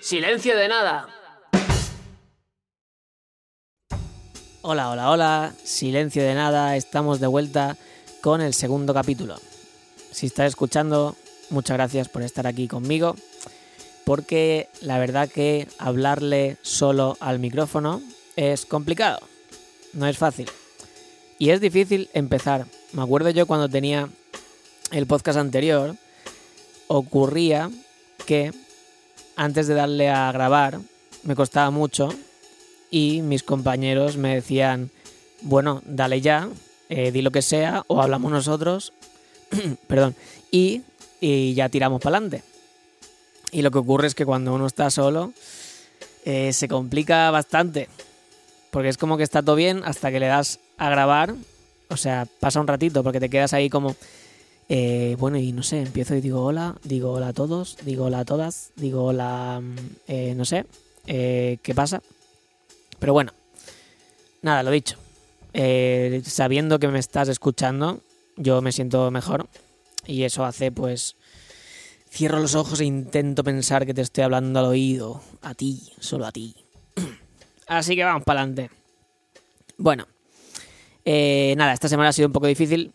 Silencio de nada. Hola, hola, hola. Silencio de nada. Estamos de vuelta con el segundo capítulo. Si estás escuchando, muchas gracias por estar aquí conmigo. Porque la verdad que hablarle solo al micrófono es complicado. No es fácil. Y es difícil empezar. Me acuerdo yo cuando tenía el podcast anterior, ocurría que antes de darle a grabar me costaba mucho y mis compañeros me decían, bueno, dale ya, eh, di lo que sea o hablamos nosotros, perdón, y, y, ya tiramos para adelante. Y lo que ocurre es que cuando uno está solo eh, se complica bastante, porque es como que está todo bien hasta que le das a grabar, o sea, pasa un ratito porque te quedas ahí como eh, bueno, y no sé, empiezo y digo hola, digo hola a todos, digo hola a todas, digo hola, mm, eh, no sé, eh, qué pasa. Pero bueno, nada, lo dicho. sabiendo que me estás escuchando, yo me siento mejor. Y eso hace, pues, cierro los ojos e intento pensar que te estoy hablando al oído, a ti, solo a ti. Así que vamos para adelante. Bueno, nada, esta semana ha sido un poco difícil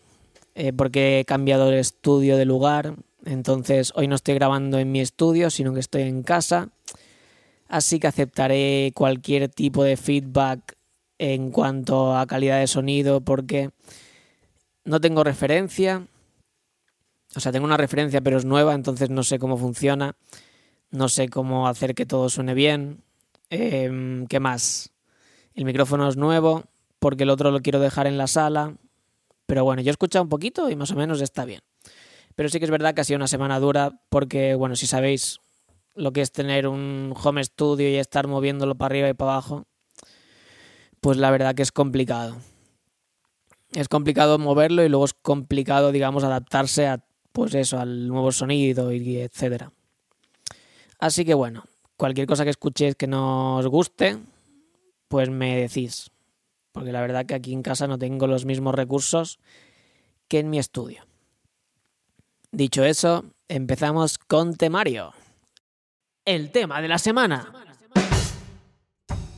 eh, porque he cambiado el estudio de lugar. Entonces hoy no estoy grabando en mi estudio, sino que estoy en casa. Así que aceptaré cualquier tipo de feedback en cuanto a calidad de sonido porque no tengo referencia. O sea, tengo una referencia pero es nueva, entonces no sé cómo funciona. No sé cómo hacer que todo suene bien. Em, ¿Qué más? El micrófono es nuevo porque el otro lo quiero dejar en la sala. Pero bueno, yo he escuchado un poquito y más o menos está bien. Pero sí que es verdad que ha sido una semana dura porque, bueno, si sabéis lo que es tener un home studio y estar moviéndolo para arriba y para abajo, pues la verdad que es complicado. Es complicado moverlo y luego es complicado, digamos, adaptarse a, pues eso, al nuevo sonido y etcétera. Así que bueno, cualquier cosa que escuchéis que no os guste, pues me decís porque la verdad que aquí en casa no tengo los mismos recursos que en mi estudio. Dicho eso, empezamos con temario. El tema de la semana.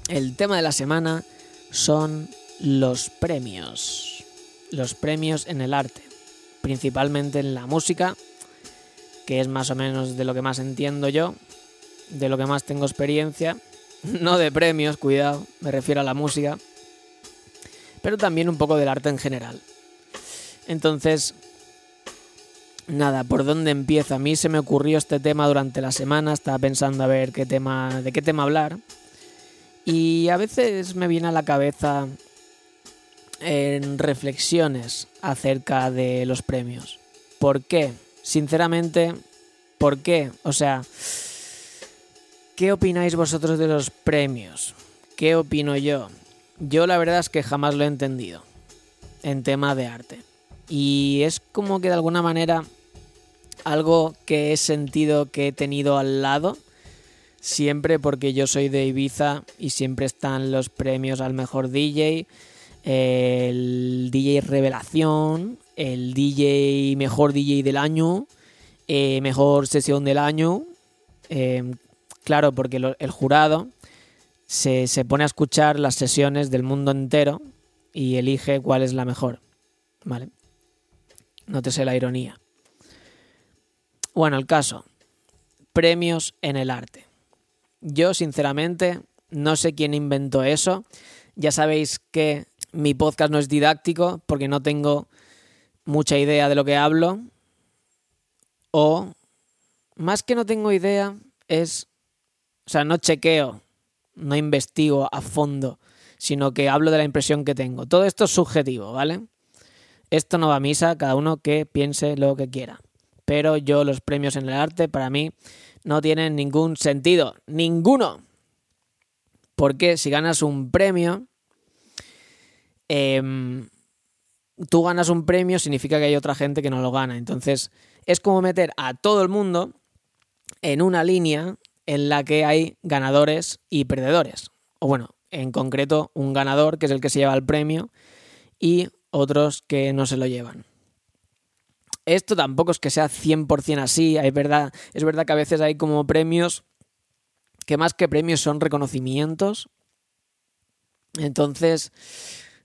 El tema de la semana son los premios. Los premios en el arte, principalmente en la música, que es más o menos de lo que más entiendo yo, de lo que más tengo experiencia. No de premios, cuidado, me refiero a la música pero también un poco del arte en general. Entonces, nada, ¿por dónde empiezo? A mí se me ocurrió este tema durante la semana, estaba pensando a ver qué tema, de qué tema hablar. Y a veces me viene a la cabeza en reflexiones acerca de los premios. ¿Por qué? Sinceramente, ¿por qué? O sea, ¿qué opináis vosotros de los premios? ¿Qué opino yo? Yo la verdad es que jamás lo he entendido en tema de arte. Y es como que de alguna manera algo que he sentido que he tenido al lado siempre porque yo soy de Ibiza y siempre están los premios al mejor DJ, el DJ Revelación, el DJ mejor DJ del año, eh, mejor sesión del año. Eh, claro, porque el jurado se, pone a escuchar las sesiones del mundo entero y elige cuál es la mejor. ¿Vale? Nótese la ironía. Bueno, el caso. Premios en el arte. Yo, sinceramente, no sé quién inventó eso. Ya sabéis que mi podcast no es didáctico porque no tengo mucha idea de lo que hablo. O, más que no tengo idea, es... O sea, no chequeo no investigo a fondo, sino que hablo de la impresión que tengo. Todo esto es subjetivo, ¿vale? Esto no va a misa, cada uno que piense lo que quiera. Pero yo los premios en el arte para mí no tienen ningún sentido, ninguno. Porque si ganas un premio, em, tú ganas un premio significa que hay otra gente que no lo gana. Entonces es como meter a todo el mundo en una línea en la que hay ganadores y perdedores. o bueno, en concreto un ganador que es el que se lleva el premio y otros que no se lo llevan. Esto tampoco es que sea 100% así, es verdad, es verdad que a veces hay como premios que más que premios son reconocimientos. Entonces,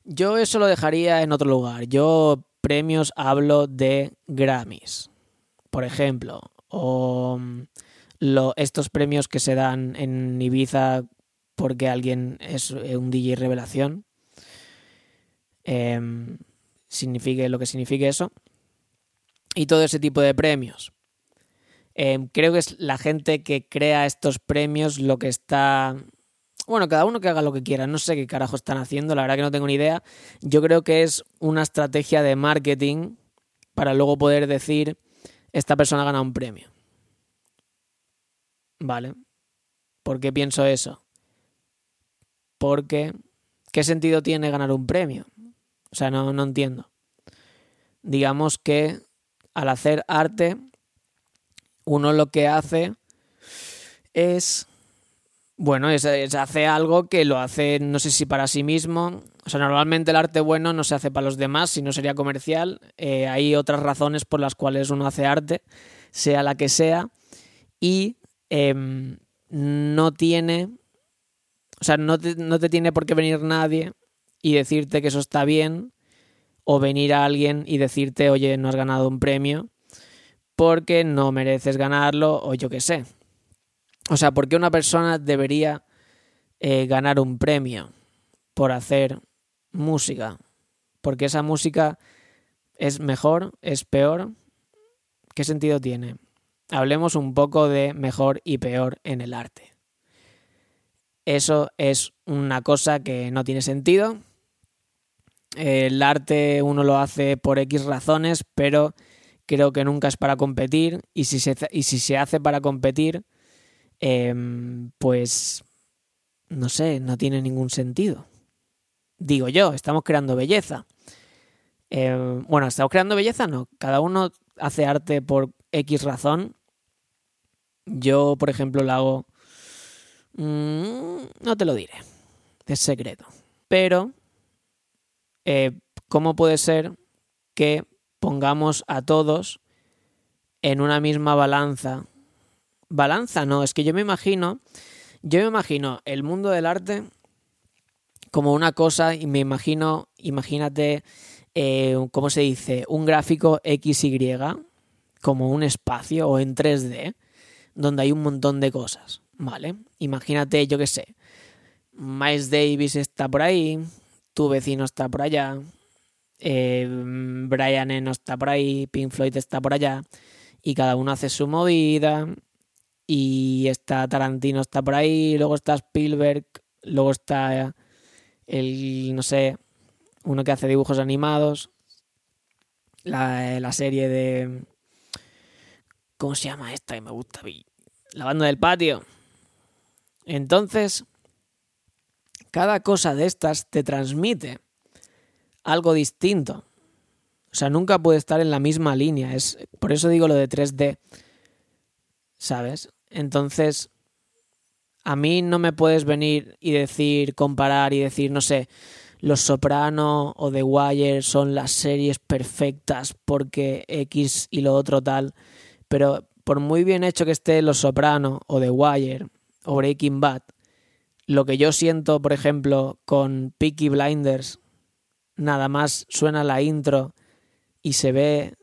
yo eso lo dejaría en otro lugar. Yo premios hablo de Grammys, por ejemplo, o mm, estos premios que se dan en Ibiza porque alguien es un DJ revelación. Em, signifique lo que signifique eso. Y todo ese tipo de premios. Em, creo que es la gente que crea estos premios lo que está... Bueno, cada uno que haga lo que quiera. No sé qué carajo están haciendo, la verdad que no tengo ni idea. Yo creo que es una estrategia de marketing para luego poder decir, esta persona gana un premio. Vale. ¿Por qué pienso eso? Porque, ¿qué sentido tiene ganar un premio? O sea, no, no entiendo. Digamos que al hacer arte, uno lo que hace es, bueno, es, hace algo que lo hace, no sé si para sí mismo. O sea, normalmente el arte bueno no se hace para los demás, si no sería comercial. Eh, hay otras razones por las cuales uno hace arte, sea la que sea, y em, no tiene o sea, no te, no te tiene por qué venir nadie y decirte que eso está bien, o venir a alguien y decirte, oye, no has ganado un premio, porque no mereces ganarlo, o yo qué sé. O sea, ¿por qué una persona debería eh, ganar un premio por hacer música? Porque esa música es mejor, es peor. ¿Qué sentido tiene? Hablemos un poco de mejor y peor en el arte. Eso es una cosa que no tiene sentido. El arte uno lo hace por X razones, pero creo que nunca es para competir. Y si se, y si se hace para competir, em, pues no sé, no tiene ningún sentido. Digo yo, estamos creando belleza. Em, bueno, ¿estamos creando belleza? No. Cada uno hace arte por X razón. Yo, por ejemplo, lo hago Mm, no te lo diré. Es secreto. Pero, eh, ¿cómo puede ser que pongamos a todos en una misma balanza? Balanza no, es que yo me imagino, yo me imagino el mundo del arte como una cosa y me imagino, imagínate, eh, ¿cómo se dice? Un gráfico XY, como un espacio o en 3D, donde hay un montón de cosas. ¿vale? Imagínate, yo qué sé, Miles Davis está por ahí, tu vecino está por allá, eh, Brian Eno está por ahí, Pink Floyd está por allá, y cada uno hace su movida, y está Tarantino está por ahí, luego está Spielberg, luego está el, no sé, uno que hace dibujos animados, la, la serie de... ¿Cómo se llama esta? Que me gusta. La banda del patio. Entonces, cada cosa de estas te transmite algo distinto. O sea, nunca puede estar en la misma línea. Es, por eso digo lo de 3D. ¿Sabes? Entonces, a mí no me puedes venir y decir, comparar y decir, no sé, Los Soprano o The Wire son las series perfectas porque X y lo otro tal. Pero por muy bien hecho que esté Los Soprano o The Wire o Breaking Bad, lo que yo siento, por ejemplo, con Peaky Blinders, nada más suena la intro y se ve,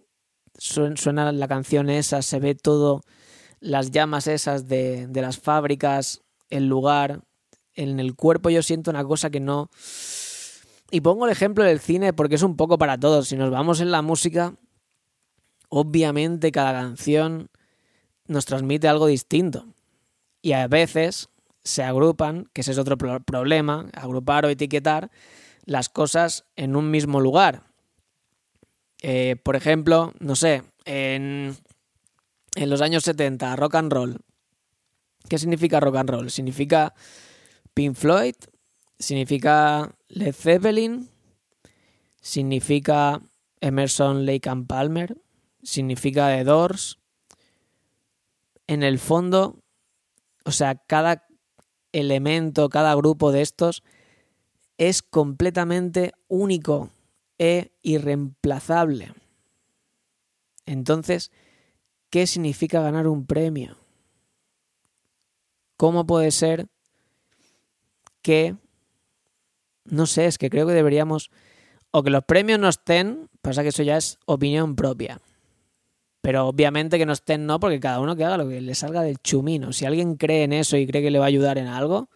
suena la canción esa, se ve todo, las llamas esas de, de las fábricas, el lugar, en el cuerpo yo siento una cosa que no... Y pongo el ejemplo del cine porque es un poco para todos. Si nos vamos en la música, obviamente cada canción nos transmite algo distinto y a veces se agrupan, que ese es otro problema, agrupar o etiquetar las cosas en un mismo lugar. Eh, por ejemplo, no sé, en, los años 70, rock and roll. ¿Qué significa rock and roll? Significa Pink Floyd, significa Led Zeppelin, significa Emerson, Lake and Palmer, significa The Doors. En el fondo, o sea, cada, elemento, cada grupo de estos es completamente único e irreemplazable. Entonces, ¿qué significa ganar un premio? ¿Cómo puede ser que, no sé, es que creo que deberíamos, o que los premios no estén, pasa que eso ya es opinión propia. Pero obviamente que no estén no, porque cada uno que haga lo que le salga del chumino. Si alguien cree en eso y cree que le va a ayudar en algo,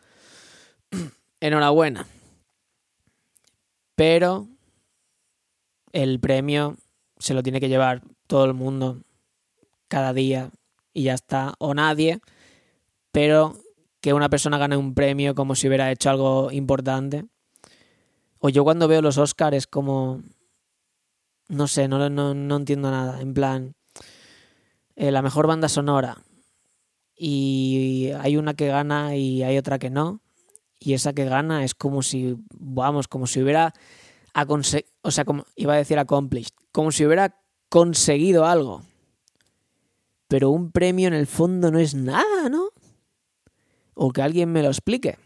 enhorabuena. Pero el premio se lo tiene que llevar todo el mundo cada día y ya está, o nadie, pero que una persona gane un premio como si hubiera hecho algo importante. O yo cuando veo los Oscars es como... No sé, no, no, no entiendo nada. En plan, eh, la mejor banda sonora. Y hay una que gana y hay otra que no. Y esa que gana es como si, vamos, como si hubiera... O sea, como iba a decir accomplished. Como si hubiera conseguido algo. Pero un premio en el fondo no es nada, ¿no? O que alguien me lo explique.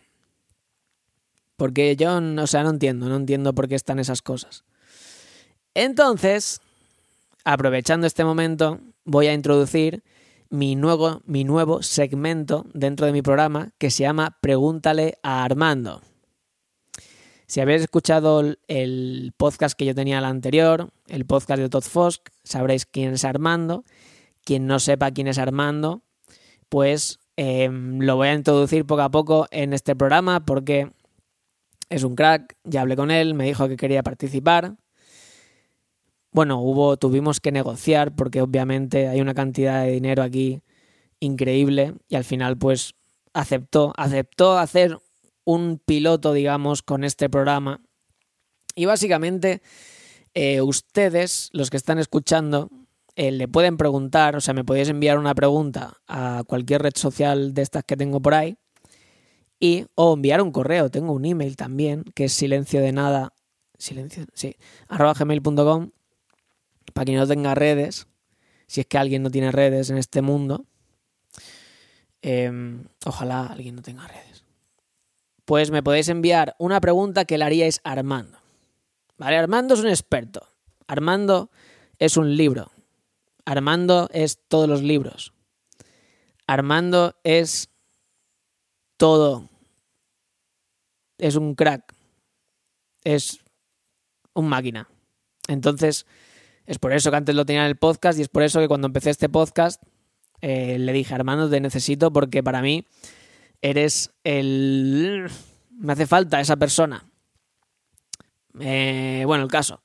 Porque yo, o sea, no entiendo, no entiendo por qué están esas cosas. Entonces, aprovechando este momento, voy a introducir mi nuevo, mi nuevo segmento dentro de mi programa que se llama Pregúntale a Armando. Si habéis escuchado el podcast que yo tenía el anterior, el podcast de Todd Fosk, sabréis quién es Armando. Quien no sepa quién es Armando, pues em, lo voy a introducir poco a poco en este programa porque es un crack. Ya hablé con él, me dijo que quería participar. Bueno, hubo, tuvimos que negociar porque obviamente hay una cantidad de dinero aquí increíble y al final pues aceptó, aceptó hacer un piloto, digamos, con este programa. Y básicamente, eh, ustedes, los que están escuchando, eh, le pueden preguntar, o sea, me podéis enviar una pregunta a cualquier red social de estas que tengo por ahí. Y, o enviar un correo, tengo un email también, que es silencio de nada, silencio, sí, arroba gmail.com, para quien no tenga redes, si es que alguien no tiene redes en este mundo. Em, ojalá alguien no tenga redes pues me podéis enviar una pregunta que le haríais a Armando. ¿Vale? Armando es un experto. Armando es un libro. Armando es todos los libros. Armando es todo. Es un crack. Es un máquina. Entonces, es por eso que antes lo tenía en el podcast y es por eso que cuando empecé este podcast eh, le dije, Armando, te necesito porque para mí eres el... Me hace falta esa persona. Eh, bueno, el caso.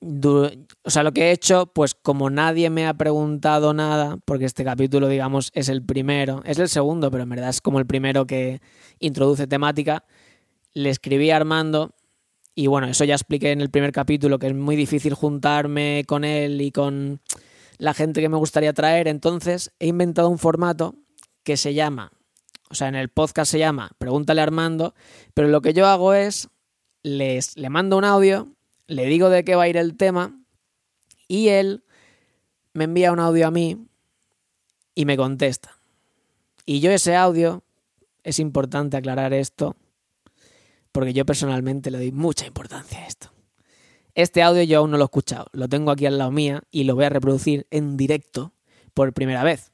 o sea, lo que he hecho, pues como nadie me ha preguntado nada, porque este capítulo, digamos, es el primero, es el segundo, pero en verdad es como el primero que introduce temática, le escribí a Armando y bueno, eso ya expliqué en el primer capítulo, que es muy difícil juntarme con él y con la gente que me gustaría traer, entonces he inventado un formato que se llama o sea, en el podcast se llama Pregúntale a Armando, pero lo que yo hago es, les, le mando un audio, le digo de qué va a ir el tema y él me envía un audio a mí y me contesta. Y yo ese audio, es importante aclarar esto, porque yo personalmente le doy mucha importancia a esto. Este audio yo aún no lo he escuchado, lo tengo aquí al lado mía y lo voy a reproducir en directo por primera vez.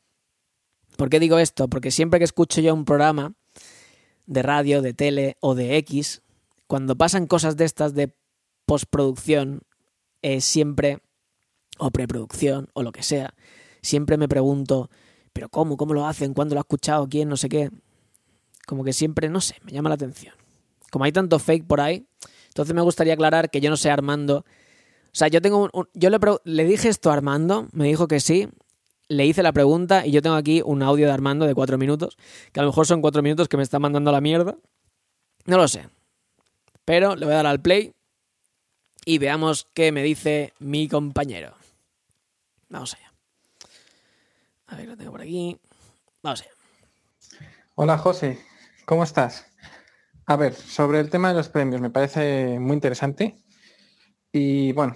¿Por qué digo esto? Porque siempre que escucho yo un programa de radio, de tele o de X, cuando pasan cosas de estas de postproducción, siempre, o preproducción, o lo que sea, siempre me pregunto, ¿pero cómo? ¿Cómo lo hacen? ¿Cuándo lo ha escuchado? ¿Quién? No sé qué. Como que siempre, no sé, me llama la atención. Como hay tanto fake por ahí, entonces me gustaría aclarar que yo no sé Armando. O sea, yo tengo un, yo le, le dije esto a Armando, me dijo que sí, le hice la pregunta y yo tengo aquí un audio de Armando de cuatro minutos, que a lo mejor son cuatro minutos que me están mandando la mierda. No lo sé. Pero le voy a dar al play y veamos qué me dice mi compañero. Vamos allá. A ver, lo tengo por aquí. Vamos allá. Hola José, ¿cómo estás? A ver, sobre el tema de los premios, me parece muy interesante. Y bueno,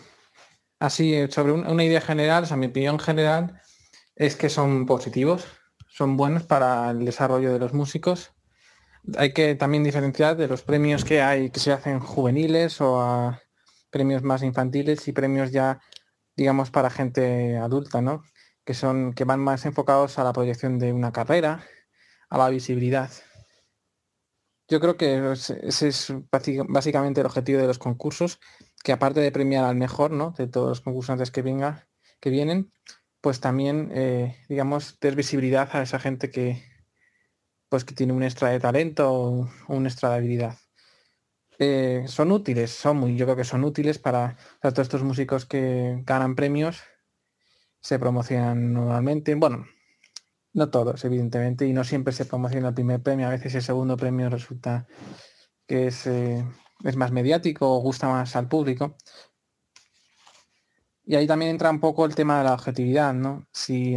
así sobre una idea general, o sea, mi opinión general es que son positivos, son buenos para el desarrollo de los músicos hay que también diferenciar de los premios que hay que se hacen juveniles o a premios más infantiles y premios ya, digamos, para gente adulta, ¿no? Que son, que van más enfocados a la proyección de una carrera, a la visibilidad. Yo creo que ese es básicamente el objetivo de los concursos, que aparte de premiar al mejor, ¿no? De todos los concursantes que venga, que vienen, pues también, eh, digamos, dar visibilidad a esa gente que, pues que tiene un extra de talento o un extra de habilidad. Eh, son útiles, son muy, yo creo que son útiles para, todos estos músicos que ganan premios, se promocionan normalmente, bueno, no todos, evidentemente, y no siempre se promociona el primer premio, a veces el segundo premio resulta que es, eh, es más mediático o gusta más al público. Y ahí también entra un poco el tema de la objetividad, ¿no? Si,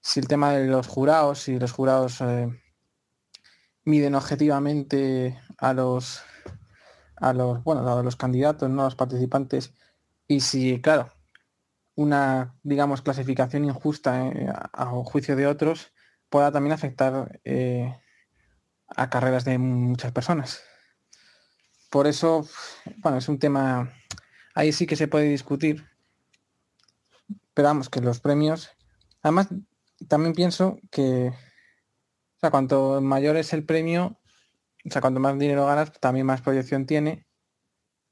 si el tema de los jurados, si los jurados eh, miden objetivamente a los a los bueno a los candidatos no a los participantes y si claro una digamos clasificación injusta eh, a, juicio de otros pueda también afectar eh, a carreras de muchas personas por eso bueno es un tema ahí sí que se puede discutir pero vamos que los premios además también pienso que o sea, cuanto mayor es el premio, o sea, cuanto más dinero ganas, también más proyección tiene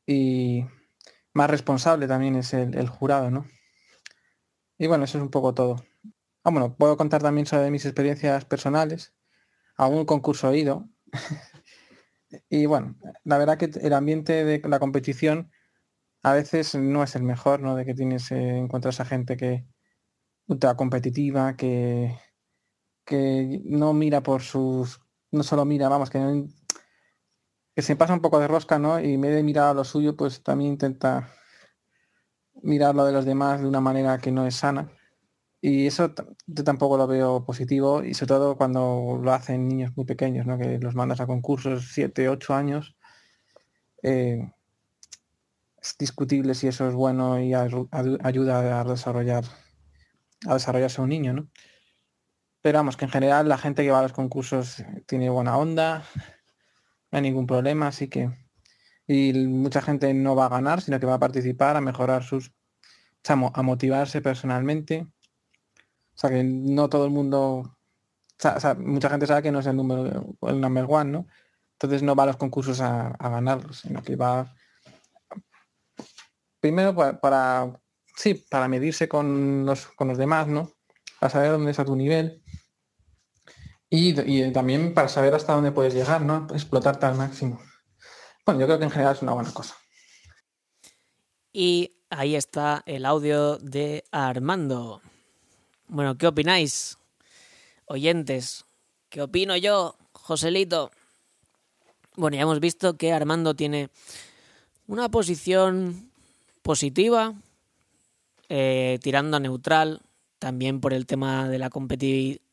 y más responsable también es el, jurado, ¿no? Y bueno, eso es un poco todo. Ah, bueno, puedo contar también sobre mis experiencias personales. A un concurso he ido. y bueno, la verdad que el ambiente de la competición a veces no es el mejor, ¿no? De que tienes, eh, encuentras a gente que ultra competitiva, que que no mira por sus, no solo mira, vamos, que, que se pasa un poco de rosca, ¿no? Y en vez de mirar a lo suyo, pues también intenta mirar lo de los demás de una manera que no es sana. Y eso yo tampoco lo veo positivo y sobre todo cuando lo hacen niños muy pequeños, ¿no? que los mandas a concursos 7, 8 años. Eh, es discutible si eso es bueno y ayuda a desarrollar a desarrollarse un niño, ¿no? Pero vamos, que en general la gente que va a los concursos tiene buena onda, no hay ningún problema, así que... Y mucha gente no va a ganar, sino que va a participar, a mejorar sus... a motivarse personalmente. O sea, que no todo el mundo... Mucha gente sabe que no es el número, el number one, ¿no? Entonces no va a los concursos a, ganar, sino que va... Primero para, sí, para medirse con los, con los demás, ¿no? Para saber dónde está tu nivel y, también para saber hasta dónde puedes llegar, ¿no? Explotarte al máximo. Yo creo que en general es una buena cosa. Y ahí está el audio de Armando. Bueno, ¿qué opináis? Oyentes, ¿qué opino yo, Joselito? Bueno, ya hemos visto que Armando tiene una posición positiva, eh, tirando a neutral, también por el tema de la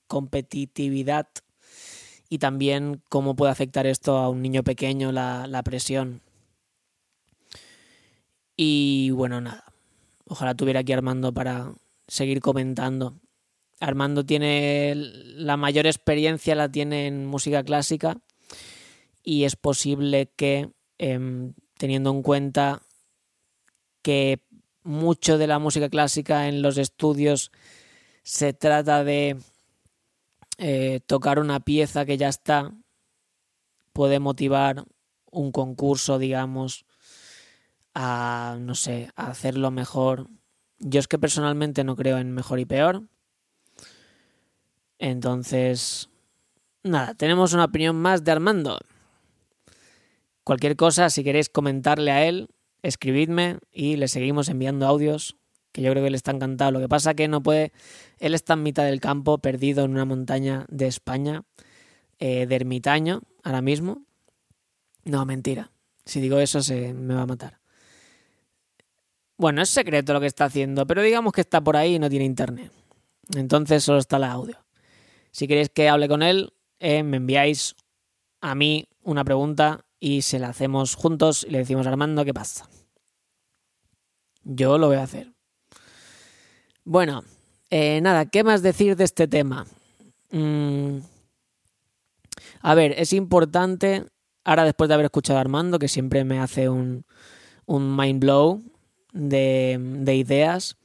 competitividad y también cómo puede afectar esto a un niño pequeño, la, presión. Y bueno, nada. Ojalá tuviera aquí Armando para seguir comentando. Armando tiene la mayor experiencia, la tiene en música clásica y es posible que, em, teniendo en cuenta que mucho de la música clásica en los estudios se trata de eh, tocar una pieza que ya está puede motivar un concurso, digamos, a, no sé, a hacerlo mejor. Yo es que personalmente no creo en mejor y peor. Entonces, nada, tenemos una opinión más de Armando. Cualquier cosa, si queréis comentarle a él, escribidme y le seguimos enviando audios que yo creo que le está encantado. Lo que pasa que no puede, él está en mitad del campo, perdido en una montaña de España, eh, de ermitaño, ahora mismo. No, mentira. Si digo eso se me va a matar. Bueno, es secreto lo que está haciendo, pero digamos que está por ahí y no tiene internet. Entonces solo está el audio. Si queréis que hable con él, eh, me enviáis a mí una pregunta y se la hacemos juntos y le decimos a Armando qué pasa. Yo lo voy a hacer. Bueno, eh, nada, ¿qué más decir de este tema? Mm, A ver, es importante, ahora después de haber escuchado a Armando, que siempre me hace un, un mind blow de, de ideas,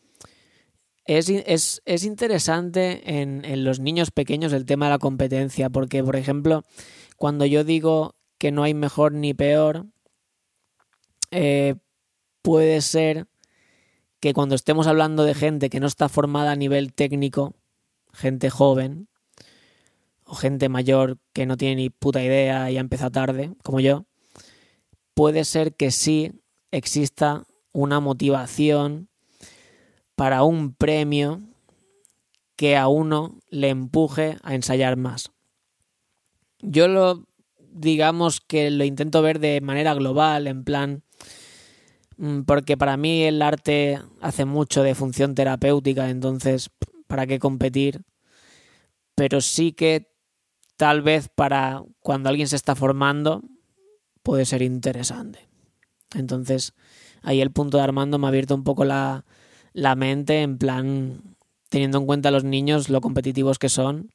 es, es, es interesante en, en, los niños pequeños el tema de la competencia, porque, por ejemplo, cuando yo digo que no hay mejor ni peor, eh, puede ser que cuando estemos hablando de gente que no está formada a nivel técnico, gente joven o gente mayor que no tiene ni puta idea y ha empezado tarde, como yo, puede ser que sí exista una motivación para un premio que a uno le empuje a ensayar más. Yo lo digamos que lo intento ver de manera global, en plan porque para mí el arte hace mucho de función terapéutica, entonces, ¿para qué competir? Pero sí que tal vez para cuando alguien se está formando puede ser interesante. Entonces, ahí el punto de Armando me ha abierto un poco la, la mente, en plan, teniendo en cuenta los niños, lo competitivos que son.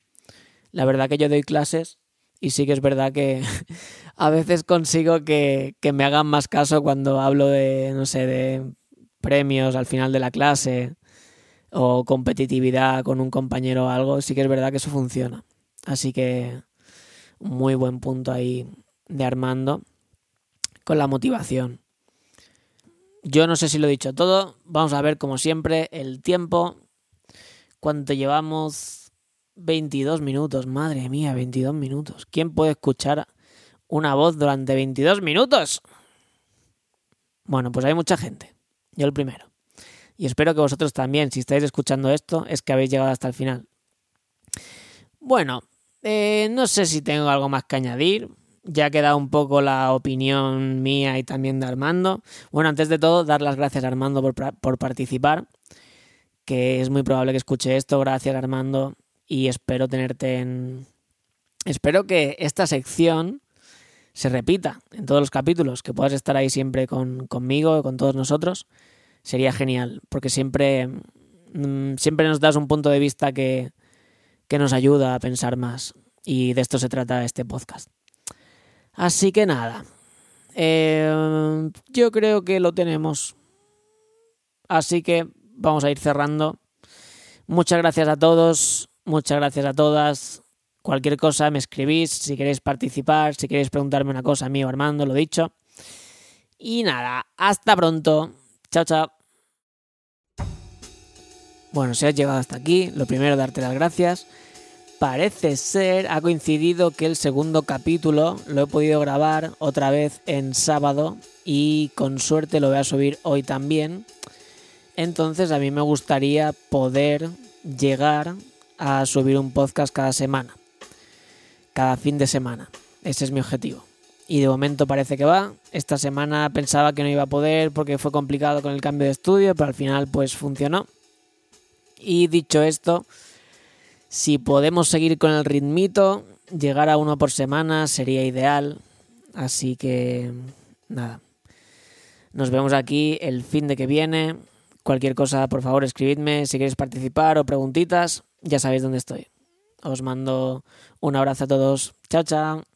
La verdad que yo doy clases y sí que es verdad que a veces consigo que, me hagan más caso cuando hablo de, no sé, de premios al final de la clase o competitividad con un compañero o algo, sí que es verdad que eso funciona. Así que muy buen punto ahí de Armando con la motivación. Yo no sé si lo he dicho todo, vamos a ver como siempre el tiempo, cuánto llevamos 22 minutos, madre mía, 22 minutos. ¿Quién puede escuchar una voz durante 22 minutos? Bueno, pues hay mucha gente. Yo el primero. Y espero que vosotros también, si estáis escuchando esto, es que habéis llegado hasta el final. Bueno, eh, no sé si tengo algo más que añadir. Ya ha quedado un poco la opinión mía y también de Armando. Bueno, antes de todo, dar las gracias a Armando por, por participar, que es muy probable que escuche esto. Gracias, Armando y espero tenerte en... Espero que esta sección se repita en todos los capítulos, que puedas estar ahí siempre con, conmigo, con todos nosotros. Sería genial, porque siempre, mm, siempre nos das un punto de vista que, que nos ayuda a pensar más. Y de esto se trata este podcast. Así que nada, eh, yo creo que lo tenemos. Así que vamos a ir cerrando. Muchas gracias a todos. Muchas gracias a todas. Cualquier cosa me escribís, si queréis participar, si queréis preguntarme una cosa a mí o Armando, lo dicho. Y nada, hasta pronto. Chao, chao. Bueno, si has llegado hasta aquí, lo primero darte las gracias. Parece ser, ha coincidido que el segundo capítulo lo he podido grabar otra vez en sábado y con suerte lo voy a subir hoy también. Entonces a mí me gustaría poder llegar a subir un podcast cada semana, cada fin de semana. Ese es mi objetivo. Y de momento parece que va. Esta semana pensaba que no iba a poder porque fue complicado con el cambio de estudio, pero al final pues funcionó. Y dicho esto, si podemos seguir con el ritmito, llegar a uno por semana sería ideal. Así que nada. Nos vemos aquí el fin de que viene. Cualquier cosa, por favor, escribidme si queréis participar o preguntitas ya sabéis dónde estoy. Os mando un abrazo a todos. Chao, chao.